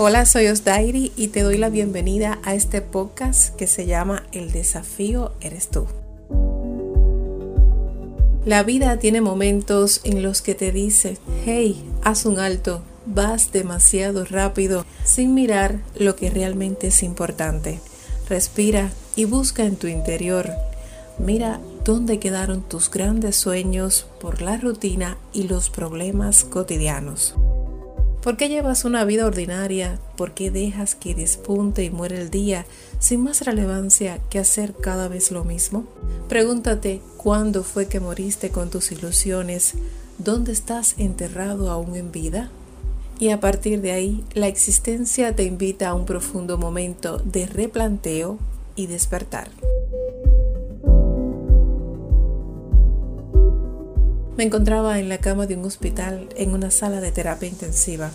Hola, soy Osdairi y te doy la bienvenida a este podcast que se llama El desafío eres tú. La vida tiene momentos en los que te dice, hey, haz un alto, vas demasiado rápido sin mirar lo que realmente es importante. Respira y busca en tu interior. Mira dónde quedaron tus grandes sueños por la rutina y los problemas cotidianos. ¿Por qué llevas una vida ordinaria? ¿Por qué dejas que despunte y muere el día sin más relevancia que hacer cada vez lo mismo? Pregúntate cuándo fue que moriste con tus ilusiones, dónde estás enterrado aún en vida. Y a partir de ahí, la existencia te invita a un profundo momento de replanteo y despertar. Me encontraba en la cama de un hospital en una sala de terapia intensiva.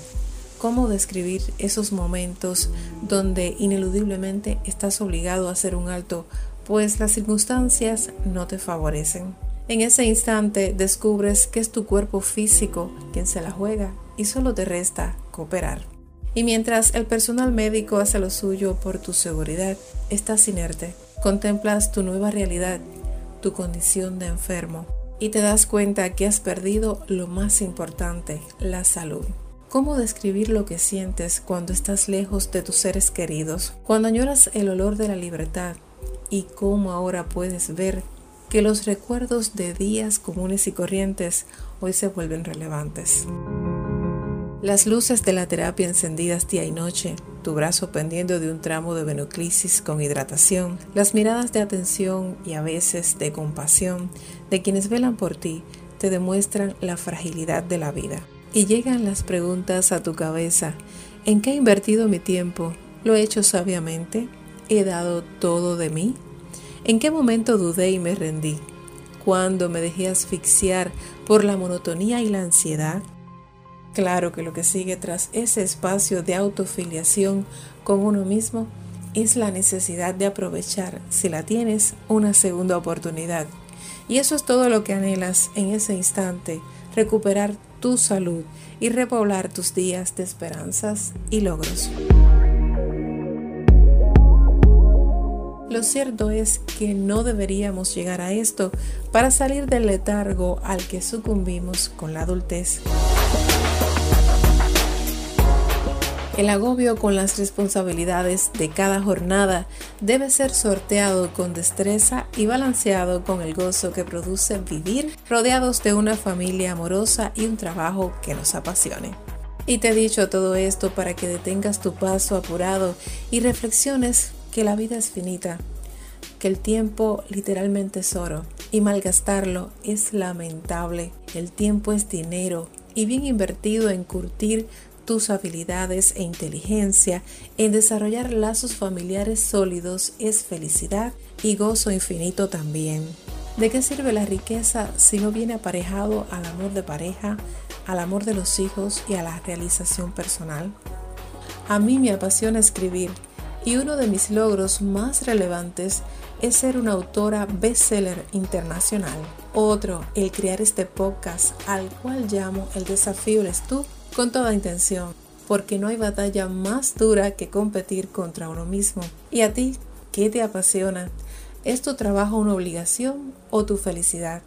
¿Cómo describir esos momentos donde ineludiblemente estás obligado a hacer un alto, pues las circunstancias no te favorecen? En ese instante descubres que es tu cuerpo físico quien se la juega y solo te resta cooperar. Y mientras el personal médico hace lo suyo por tu seguridad, estás inerte, contemplas tu nueva realidad, tu condición de enfermo y te das cuenta que has perdido lo más importante, la salud. ¿Cómo describir lo que sientes cuando estás lejos de tus seres queridos? Cuando añoras el olor de la libertad y cómo ahora puedes ver que los recuerdos de días comunes y corrientes hoy se vuelven relevantes. Las luces de la terapia encendidas día y noche, tu brazo pendiendo de un tramo de venoclisis con hidratación, las miradas de atención y a veces de compasión de quienes velan por ti, te demuestran la fragilidad de la vida. Y llegan las preguntas a tu cabeza, ¿en qué he invertido mi tiempo? ¿Lo he hecho sabiamente? ¿He dado todo de mí? ¿En qué momento dudé y me rendí? ¿Cuándo me dejé asfixiar por la monotonía y la ansiedad? Claro que lo que sigue tras ese espacio de autofiliación con uno mismo es la necesidad de aprovechar, si la tienes, una segunda oportunidad. Y eso es todo lo que anhelas en ese instante, recuperar tu salud y repoblar tus días de esperanzas y logros. Lo cierto es que no deberíamos llegar a esto para salir del letargo al que sucumbimos con la adultez. El agobio con las responsabilidades de cada jornada debe ser sorteado con destreza y balanceado con el gozo que produce vivir rodeados de una familia amorosa y un trabajo que nos apasione. Y te he dicho todo esto para que detengas tu paso apurado y reflexiones que la vida es finita, que el tiempo literalmente es oro y malgastarlo es lamentable. El tiempo es dinero y bien invertido en curtir tus habilidades e inteligencia en desarrollar lazos familiares sólidos es felicidad y gozo infinito también. ¿De qué sirve la riqueza si no viene aparejado al amor de pareja, al amor de los hijos y a la realización personal? A mí me apasiona escribir y uno de mis logros más relevantes es ser una autora bestseller internacional. Otro, el crear este podcast al cual llamo El desafío eres tú con toda intención, porque no hay batalla más dura que competir contra uno mismo. ¿Y a ti qué te apasiona? ¿Es tu trabajo una obligación o tu felicidad?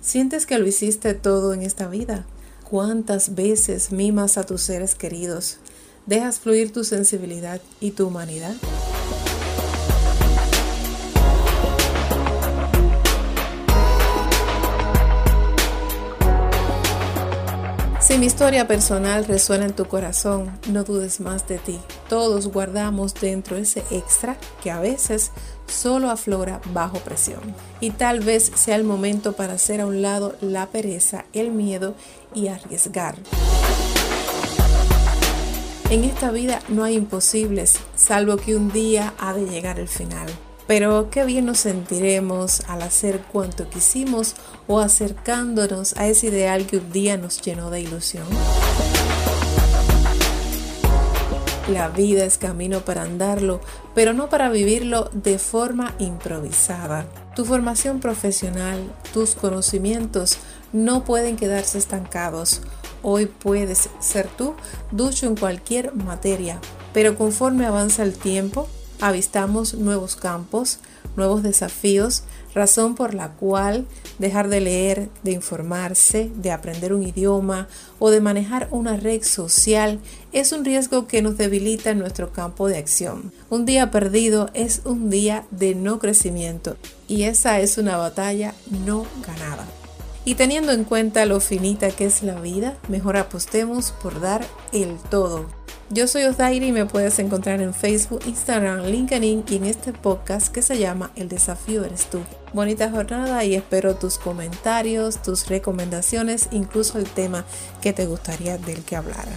¿Sientes que lo hiciste todo en esta vida? ¿Cuántas veces mimas a tus seres queridos? ¿Dejas fluir tu sensibilidad y tu humanidad? Si mi historia personal resuena en tu corazón, no dudes más de ti. Todos guardamos dentro ese extra que a veces solo aflora bajo presión. Y tal vez sea el momento para hacer a un lado la pereza, el miedo y arriesgar. En esta vida no hay imposibles, salvo que un día ha de llegar el final. Pero qué bien nos sentiremos al hacer cuanto quisimos o acercándonos a ese ideal que un día nos llenó de ilusión. La vida es camino para andarlo, pero no para vivirlo de forma improvisada. Tu formación profesional, tus conocimientos no pueden quedarse estancados Hoy puedes ser tú ducho en cualquier materia, pero conforme avanza el tiempo, avistamos nuevos campos, nuevos desafíos, razón por la cual dejar de leer, de informarse, de aprender un idioma o de manejar una red social es un riesgo que nos debilita en nuestro campo de acción. Un día perdido es un día de no crecimiento y esa es una batalla no ganada. Y teniendo en cuenta lo finita que es la vida, mejor apostemos por dar el todo. Yo soy Osdairi y me puedes encontrar en Facebook, Instagram, LinkedIn y en este podcast que se llama El desafío eres tú. Bonita jornada y espero tus comentarios, tus recomendaciones, incluso el tema que te gustaría del que hablara.